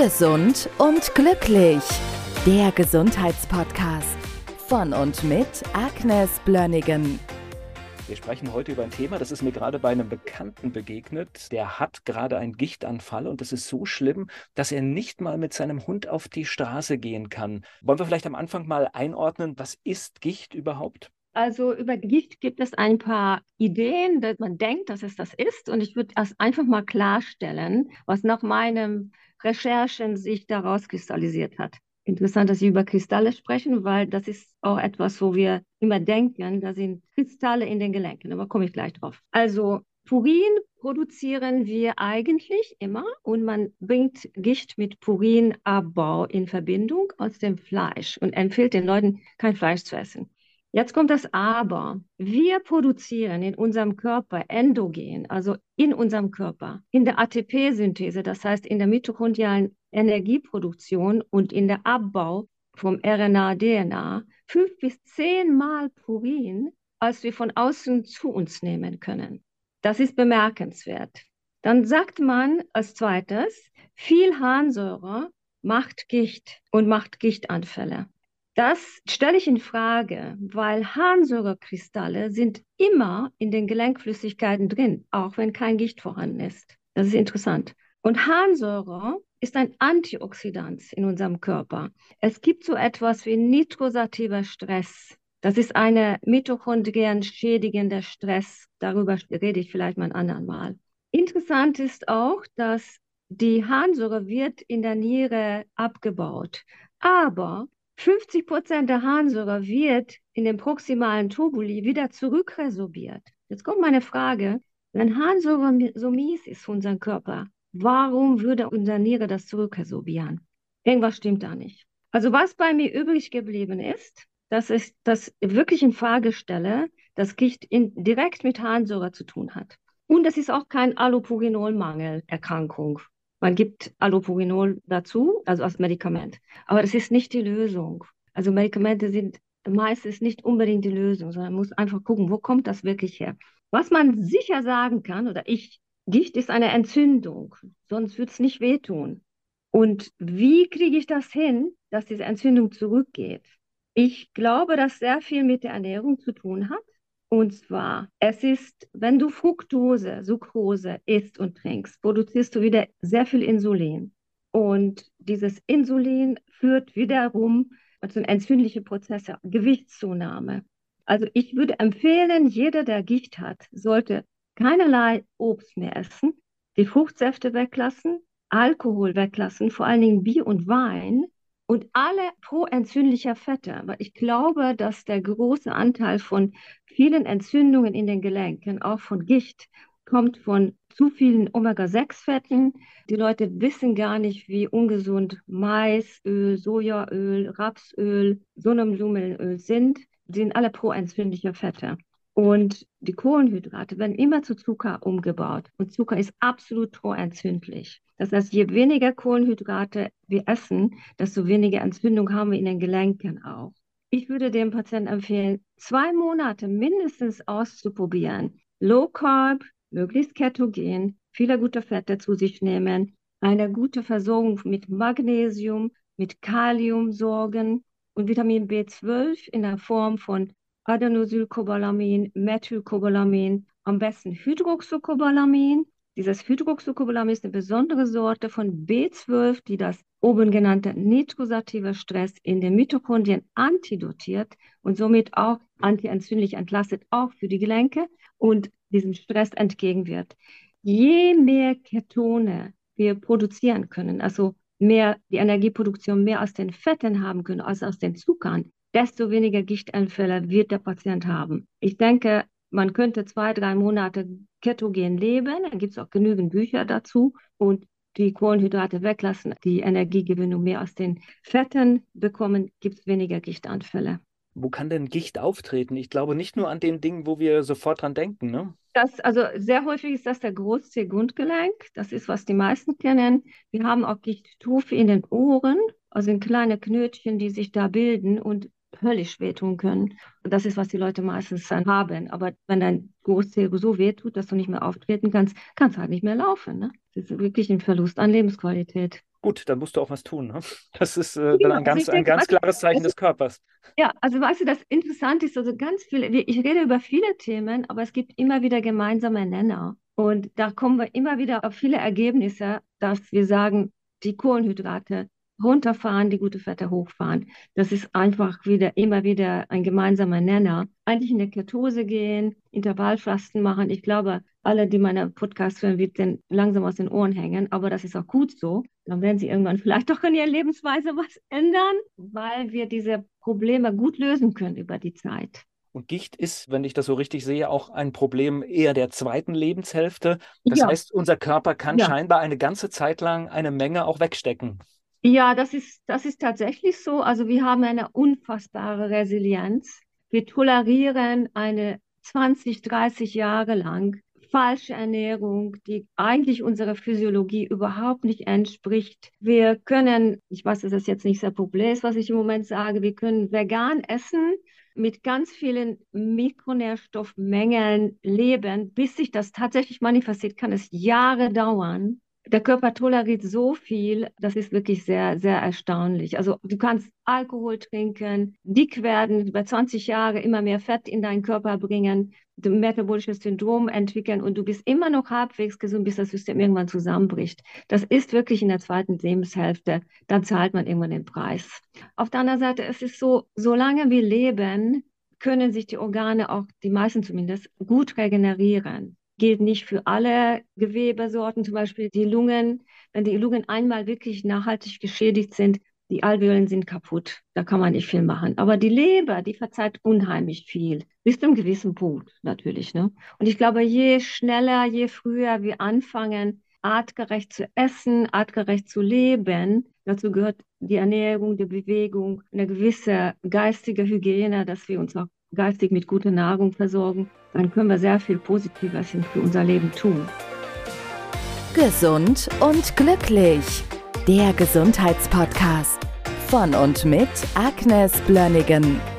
Gesund und glücklich. Der Gesundheitspodcast von und mit Agnes Blönnigan. Wir sprechen heute über ein Thema, das ist mir gerade bei einem Bekannten begegnet. Der hat gerade einen Gichtanfall und das ist so schlimm, dass er nicht mal mit seinem Hund auf die Straße gehen kann. Wollen wir vielleicht am Anfang mal einordnen, was ist Gicht überhaupt? Also über Gicht gibt es ein paar Ideen, dass man denkt, dass es das ist. Und ich würde das einfach mal klarstellen, was nach meinen Recherchen sich daraus kristallisiert hat. Interessant, dass Sie über Kristalle sprechen, weil das ist auch etwas, wo wir immer denken, da sind Kristalle in den Gelenken, aber komme ich gleich drauf. Also Purin produzieren wir eigentlich immer und man bringt Gicht mit Purinabbau in Verbindung aus dem Fleisch und empfiehlt den Leuten, kein Fleisch zu essen. Jetzt kommt das Aber. Wir produzieren in unserem Körper endogen, also in unserem Körper, in der ATP-Synthese, das heißt in der mitochondrialen Energieproduktion und in der Abbau vom RNA-DNA, fünf bis zehnmal Purin, als wir von außen zu uns nehmen können. Das ist bemerkenswert. Dann sagt man als zweites, viel Harnsäure macht Gicht und macht Gichtanfälle. Das stelle ich in Frage, weil Harnsäurekristalle sind immer in den Gelenkflüssigkeiten drin, auch wenn kein Gicht vorhanden ist. Das ist interessant. Und Harnsäure ist ein Antioxidant in unserem Körper. Es gibt so etwas wie nitrosativer Stress. Das ist eine mitochondrien schädigender Stress. Darüber rede ich vielleicht mal ein anderen Mal. Interessant ist auch, dass die Harnsäure wird in der Niere abgebaut. Aber 50 Prozent der Harnsäure wird in den proximalen Tubuli wieder zurückresorbiert. Jetzt kommt meine Frage, wenn Harnsäure so mies ist für unseren Körper, warum würde unser Niere das zurückresorbieren? Irgendwas stimmt da nicht. Also was bei mir übrig geblieben ist, dass ich das wirklich in Frage stelle, dass Gicht in, direkt mit Harnsäure zu tun hat. Und es ist auch kein Allopurinolmangelerkrankung. Man gibt Allopurinol dazu, also als Medikament. Aber das ist nicht die Lösung. Also Medikamente sind meistens nicht unbedingt die Lösung, sondern man muss einfach gucken, wo kommt das wirklich her. Was man sicher sagen kann, oder ich, Gicht ist eine Entzündung, sonst würde es nicht wehtun. Und wie kriege ich das hin, dass diese Entzündung zurückgeht? Ich glaube, dass sehr viel mit der Ernährung zu tun hat. Und zwar, es ist, wenn du Fructose, Sucrose isst und trinkst, produzierst du wieder sehr viel Insulin. Und dieses Insulin führt wiederum zu entzündlichen Prozessen, Gewichtszunahme. Also ich würde empfehlen, jeder, der Gicht hat, sollte keinerlei Obst mehr essen, die Fruchtsäfte weglassen, Alkohol weglassen, vor allen Dingen Bier und Wein und alle proentzündlicher Fette. Aber ich glaube, dass der große Anteil von vielen Entzündungen in den Gelenken, auch von Gicht, kommt von zu vielen Omega-6-Fetten. Die Leute wissen gar nicht, wie ungesund Maisöl, Sojaöl, Rapsöl, Sonnenblumenöl sind. Die sind alle proentzündliche Fette. Und die Kohlenhydrate werden immer zu Zucker umgebaut. Und Zucker ist absolut proentzündlich. Das heißt, je weniger Kohlenhydrate wir essen, desto weniger Entzündung haben wir in den Gelenken auch. Ich würde dem Patienten empfehlen, zwei Monate mindestens auszuprobieren. Low Carb, möglichst ketogen, viele gute Fette zu sich nehmen, eine gute Versorgung mit Magnesium, mit Kalium sorgen und Vitamin B12 in der Form von Adenosylcobalamin, Methylcobalamin, am besten Hydroxycobalamin. Dieses Hydroxycobalamin ist eine besondere Sorte von B12, die das oben genannte nitrosative Stress in den Mitochondrien antidotiert und somit auch antientzündlich entlastet, auch für die Gelenke und diesem Stress entgegenwirkt. Je mehr Ketone wir produzieren können, also mehr die Energieproduktion mehr aus den Fetten haben können als aus den Zuckern, desto weniger Gichtanfälle wird der Patient haben. Ich denke, man könnte zwei, drei Monate ketogen leben. Da gibt es auch genügend Bücher dazu. Und die Kohlenhydrate weglassen, die Energiegewinnung mehr aus den Fetten bekommen, gibt es weniger Gichtanfälle. Wo kann denn Gicht auftreten? Ich glaube nicht nur an den Dingen, wo wir sofort dran denken. Ne? Das, also sehr häufig ist das der Großzeh-Grundgelenk. Das ist, was die meisten kennen. Wir haben auch Gichtstufe in den Ohren, also in kleine Knötchen, die sich da bilden. Und höllisch wehtun können. Und das ist, was die Leute meistens dann haben. Aber wenn dein Großzeh so wehtut, dass du nicht mehr auftreten kannst, kannst du halt nicht mehr laufen. Ne? Das ist wirklich ein Verlust an Lebensqualität. Gut, dann musst du auch was tun. Ne? Das ist äh, dann ein ganz, denke, ein ganz klares Zeichen des Körpers. Ja, also weißt du, das Interessante ist, also ganz viele, ich rede über viele Themen, aber es gibt immer wieder gemeinsame Nenner. Und da kommen wir immer wieder auf viele Ergebnisse, dass wir sagen, die Kohlenhydrate runterfahren, die gute Fette hochfahren. Das ist einfach wieder, immer wieder ein gemeinsamer Nenner. Eigentlich in der Ketose gehen, Intervallfasten machen. Ich glaube, alle, die meine Podcast hören, wird den langsam aus den Ohren hängen, aber das ist auch gut so. Dann werden sie irgendwann vielleicht doch in ihrer Lebensweise was ändern, weil wir diese Probleme gut lösen können über die Zeit. Und Gicht ist, wenn ich das so richtig sehe, auch ein Problem eher der zweiten Lebenshälfte. Das ja. heißt, unser Körper kann ja. scheinbar eine ganze Zeit lang eine Menge auch wegstecken. Ja, das ist, das ist tatsächlich so. Also wir haben eine unfassbare Resilienz. Wir tolerieren eine 20, 30 Jahre lang falsche Ernährung, die eigentlich unserer Physiologie überhaupt nicht entspricht. Wir können, ich weiß, dass das jetzt nicht sehr populär ist, was ich im Moment sage, wir können vegan essen, mit ganz vielen Mikronährstoffmengen leben, bis sich das tatsächlich manifestiert, kann es Jahre dauern. Der Körper toleriert so viel, das ist wirklich sehr, sehr erstaunlich. Also du kannst Alkohol trinken, dick werden, über 20 Jahre immer mehr Fett in deinen Körper bringen, metabolisches Syndrom entwickeln und du bist immer noch halbwegs gesund, bis das System irgendwann zusammenbricht. Das ist wirklich in der zweiten Lebenshälfte, dann zahlt man irgendwann den Preis. Auf der anderen Seite es ist so, solange wir leben, können sich die Organe auch, die meisten zumindest, gut regenerieren gilt nicht für alle Gewebesorten, zum Beispiel die Lungen. Wenn die Lungen einmal wirklich nachhaltig geschädigt sind, die Alveolen sind kaputt, da kann man nicht viel machen. Aber die Leber, die verzeiht unheimlich viel, bis zu einem gewissen Punkt natürlich. Ne? Und ich glaube, je schneller, je früher wir anfangen, artgerecht zu essen, artgerecht zu leben, dazu gehört die Ernährung, die Bewegung, eine gewisse geistige Hygiene, dass wir uns auch geistig mit guter Nahrung versorgen, dann können wir sehr viel Positives für unser Leben tun. Gesund und glücklich. Der Gesundheitspodcast von und mit Agnes Blönnigan.